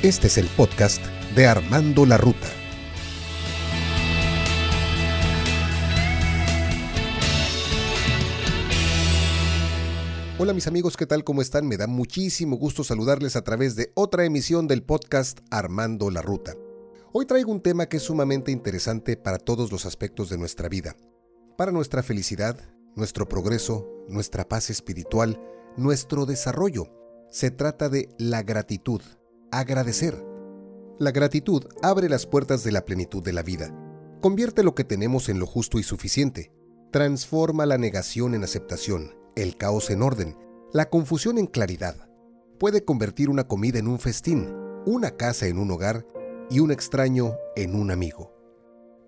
Este es el podcast de Armando la Ruta. Hola mis amigos, ¿qué tal? ¿Cómo están? Me da muchísimo gusto saludarles a través de otra emisión del podcast Armando la Ruta. Hoy traigo un tema que es sumamente interesante para todos los aspectos de nuestra vida, para nuestra felicidad, nuestro progreso, nuestra paz espiritual, nuestro desarrollo. Se trata de la gratitud, agradecer. La gratitud abre las puertas de la plenitud de la vida, convierte lo que tenemos en lo justo y suficiente, transforma la negación en aceptación, el caos en orden, la confusión en claridad. Puede convertir una comida en un festín, una casa en un hogar y un extraño en un amigo.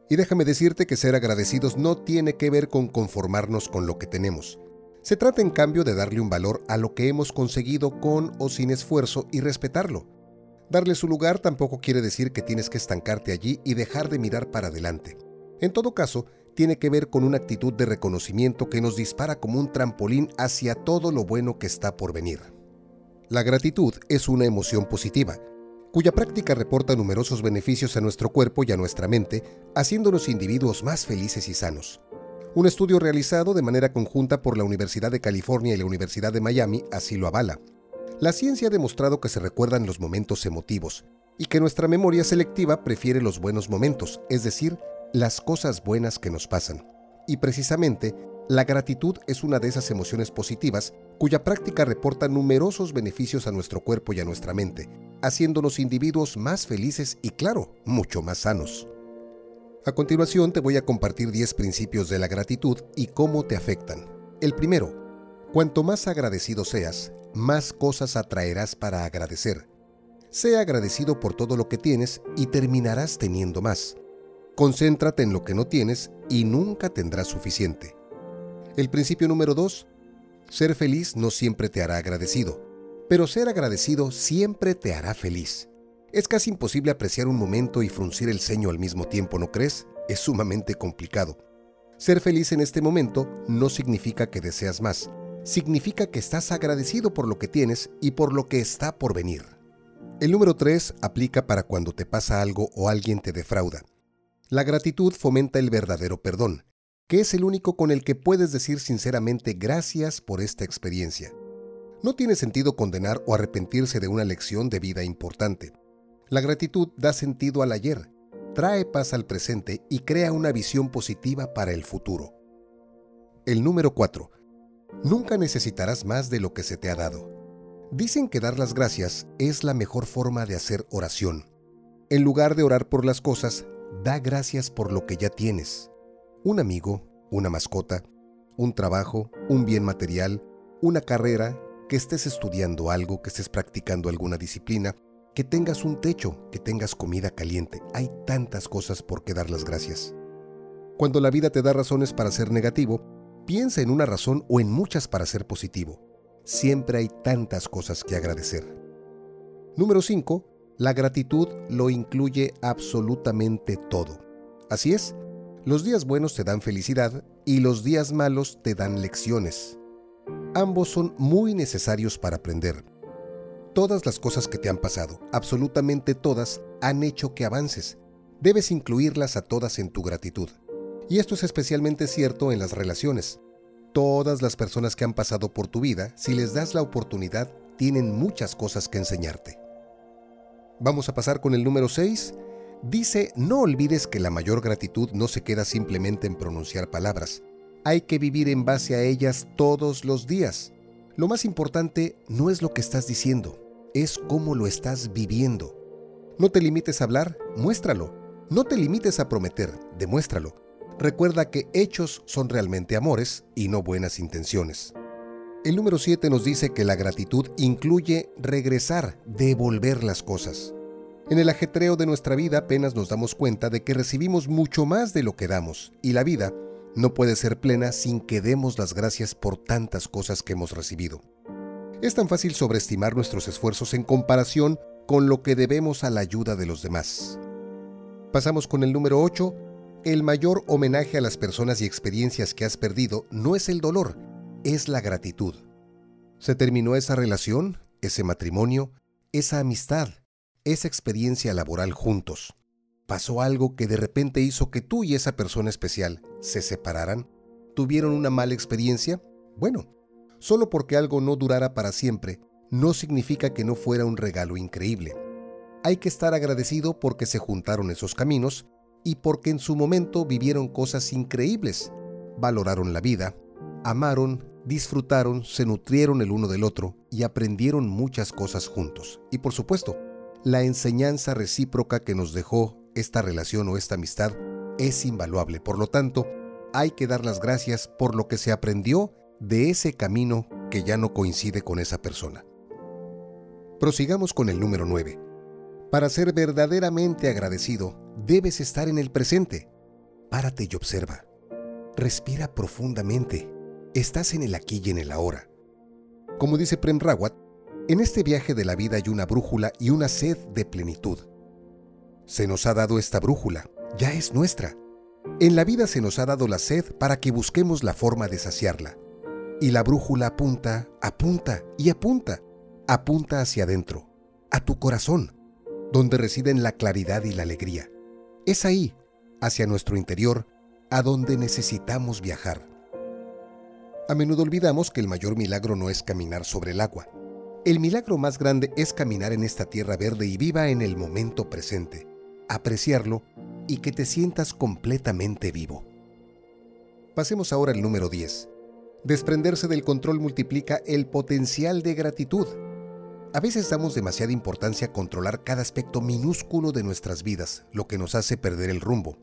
Y déjame decirte que ser agradecidos no tiene que ver con conformarnos con lo que tenemos. Se trata en cambio de darle un valor a lo que hemos conseguido con o sin esfuerzo y respetarlo. Darle su lugar tampoco quiere decir que tienes que estancarte allí y dejar de mirar para adelante. En todo caso, tiene que ver con una actitud de reconocimiento que nos dispara como un trampolín hacia todo lo bueno que está por venir. La gratitud es una emoción positiva, cuya práctica reporta numerosos beneficios a nuestro cuerpo y a nuestra mente, haciéndonos individuos más felices y sanos. Un estudio realizado de manera conjunta por la Universidad de California y la Universidad de Miami así lo avala. La ciencia ha demostrado que se recuerdan los momentos emotivos y que nuestra memoria selectiva prefiere los buenos momentos, es decir, las cosas buenas que nos pasan. Y precisamente, la gratitud es una de esas emociones positivas cuya práctica reporta numerosos beneficios a nuestro cuerpo y a nuestra mente, haciéndonos individuos más felices y, claro, mucho más sanos. A continuación te voy a compartir 10 principios de la gratitud y cómo te afectan. El primero, cuanto más agradecido seas, más cosas atraerás para agradecer. Sea agradecido por todo lo que tienes y terminarás teniendo más. Concéntrate en lo que no tienes y nunca tendrás suficiente. El principio número 2. Ser feliz no siempre te hará agradecido, pero ser agradecido siempre te hará feliz. Es casi imposible apreciar un momento y fruncir el ceño al mismo tiempo, ¿no crees? Es sumamente complicado. Ser feliz en este momento no significa que deseas más, significa que estás agradecido por lo que tienes y por lo que está por venir. El número 3 aplica para cuando te pasa algo o alguien te defrauda. La gratitud fomenta el verdadero perdón, que es el único con el que puedes decir sinceramente gracias por esta experiencia. No tiene sentido condenar o arrepentirse de una lección de vida importante. La gratitud da sentido al ayer, trae paz al presente y crea una visión positiva para el futuro. El número 4. Nunca necesitarás más de lo que se te ha dado. Dicen que dar las gracias es la mejor forma de hacer oración. En lugar de orar por las cosas, Da gracias por lo que ya tienes. Un amigo, una mascota, un trabajo, un bien material, una carrera, que estés estudiando algo, que estés practicando alguna disciplina, que tengas un techo, que tengas comida caliente. Hay tantas cosas por qué dar las gracias. Cuando la vida te da razones para ser negativo, piensa en una razón o en muchas para ser positivo. Siempre hay tantas cosas que agradecer. Número 5. La gratitud lo incluye absolutamente todo. Así es, los días buenos te dan felicidad y los días malos te dan lecciones. Ambos son muy necesarios para aprender. Todas las cosas que te han pasado, absolutamente todas, han hecho que avances. Debes incluirlas a todas en tu gratitud. Y esto es especialmente cierto en las relaciones. Todas las personas que han pasado por tu vida, si les das la oportunidad, tienen muchas cosas que enseñarte. Vamos a pasar con el número 6. Dice, no olvides que la mayor gratitud no se queda simplemente en pronunciar palabras. Hay que vivir en base a ellas todos los días. Lo más importante no es lo que estás diciendo, es cómo lo estás viviendo. No te limites a hablar, muéstralo. No te limites a prometer, demuéstralo. Recuerda que hechos son realmente amores y no buenas intenciones. El número 7 nos dice que la gratitud incluye regresar, devolver las cosas. En el ajetreo de nuestra vida apenas nos damos cuenta de que recibimos mucho más de lo que damos, y la vida no puede ser plena sin que demos las gracias por tantas cosas que hemos recibido. Es tan fácil sobreestimar nuestros esfuerzos en comparación con lo que debemos a la ayuda de los demás. Pasamos con el número 8. El mayor homenaje a las personas y experiencias que has perdido no es el dolor, es la gratitud. Se terminó esa relación, ese matrimonio, esa amistad, esa experiencia laboral juntos. ¿Pasó algo que de repente hizo que tú y esa persona especial se separaran? ¿Tuvieron una mala experiencia? Bueno, solo porque algo no durara para siempre, no significa que no fuera un regalo increíble. Hay que estar agradecido porque se juntaron esos caminos y porque en su momento vivieron cosas increíbles. Valoraron la vida, amaron, disfrutaron, se nutrieron el uno del otro y aprendieron muchas cosas juntos. Y por supuesto, la enseñanza recíproca que nos dejó esta relación o esta amistad es invaluable. Por lo tanto, hay que dar las gracias por lo que se aprendió de ese camino que ya no coincide con esa persona. Prosigamos con el número 9. Para ser verdaderamente agradecido, debes estar en el presente. Párate y observa. Respira profundamente. Estás en el aquí y en el ahora. Como dice Prem Rawat, en este viaje de la vida hay una brújula y una sed de plenitud. Se nos ha dado esta brújula, ya es nuestra. En la vida se nos ha dado la sed para que busquemos la forma de saciarla. Y la brújula apunta, apunta y apunta, apunta hacia adentro, a tu corazón, donde residen la claridad y la alegría. Es ahí, hacia nuestro interior, a donde necesitamos viajar. A menudo olvidamos que el mayor milagro no es caminar sobre el agua. El milagro más grande es caminar en esta tierra verde y viva en el momento presente, apreciarlo y que te sientas completamente vivo. Pasemos ahora al número 10. Desprenderse del control multiplica el potencial de gratitud. A veces damos demasiada importancia a controlar cada aspecto minúsculo de nuestras vidas, lo que nos hace perder el rumbo.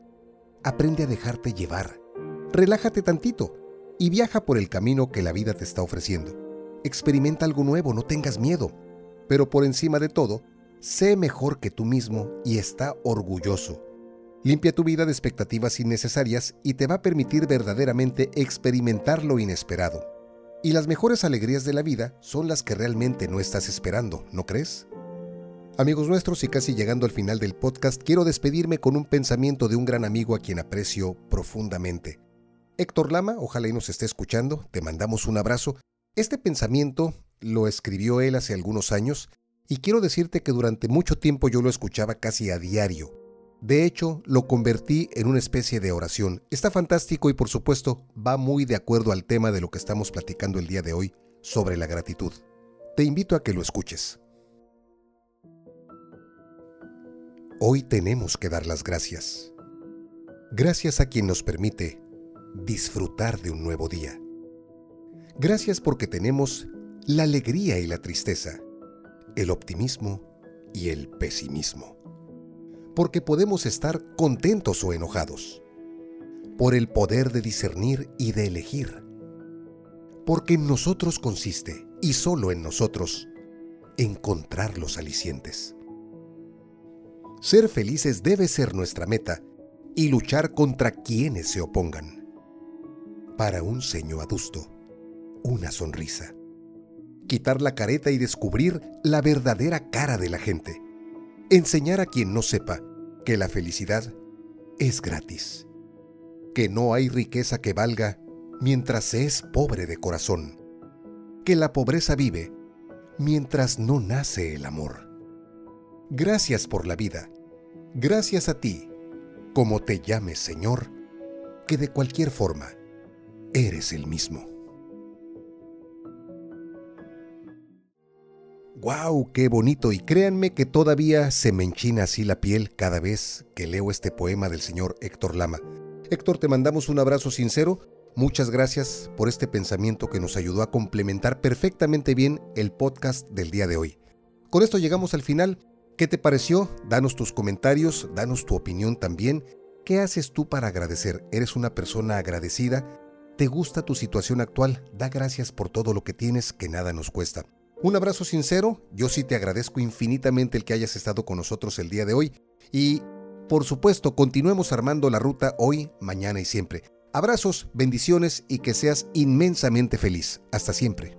Aprende a dejarte llevar. Relájate tantito y viaja por el camino que la vida te está ofreciendo. Experimenta algo nuevo, no tengas miedo. Pero por encima de todo, sé mejor que tú mismo y está orgulloso. Limpia tu vida de expectativas innecesarias y te va a permitir verdaderamente experimentar lo inesperado. Y las mejores alegrías de la vida son las que realmente no estás esperando, ¿no crees? Amigos nuestros y casi llegando al final del podcast, quiero despedirme con un pensamiento de un gran amigo a quien aprecio profundamente. Héctor Lama, ojalá y nos esté escuchando, te mandamos un abrazo. Este pensamiento lo escribió él hace algunos años y quiero decirte que durante mucho tiempo yo lo escuchaba casi a diario de hecho, lo convertí en una especie de oración. Está fantástico y por supuesto va muy de acuerdo al tema de lo que estamos platicando el día de hoy sobre la gratitud. Te invito a que lo escuches. Hoy tenemos que dar las gracias. Gracias a quien nos permite disfrutar de un nuevo día. Gracias porque tenemos la alegría y la tristeza, el optimismo y el pesimismo porque podemos estar contentos o enojados, por el poder de discernir y de elegir, porque en nosotros consiste, y solo en nosotros, encontrar los alicientes. Ser felices debe ser nuestra meta y luchar contra quienes se opongan. Para un ceño adusto, una sonrisa. Quitar la careta y descubrir la verdadera cara de la gente. Enseñar a quien no sepa que la felicidad es gratis, que no hay riqueza que valga mientras se es pobre de corazón, que la pobreza vive mientras no nace el amor. Gracias por la vida, gracias a ti, como te llames Señor, que de cualquier forma eres el mismo. ¡Wow! ¡Qué bonito! Y créanme que todavía se me enchina así la piel cada vez que leo este poema del señor Héctor Lama. Héctor, te mandamos un abrazo sincero. Muchas gracias por este pensamiento que nos ayudó a complementar perfectamente bien el podcast del día de hoy. Con esto llegamos al final. ¿Qué te pareció? Danos tus comentarios, danos tu opinión también. ¿Qué haces tú para agradecer? ¿Eres una persona agradecida? ¿Te gusta tu situación actual? Da gracias por todo lo que tienes que nada nos cuesta. Un abrazo sincero, yo sí te agradezco infinitamente el que hayas estado con nosotros el día de hoy y por supuesto continuemos armando la ruta hoy, mañana y siempre. Abrazos, bendiciones y que seas inmensamente feliz. Hasta siempre.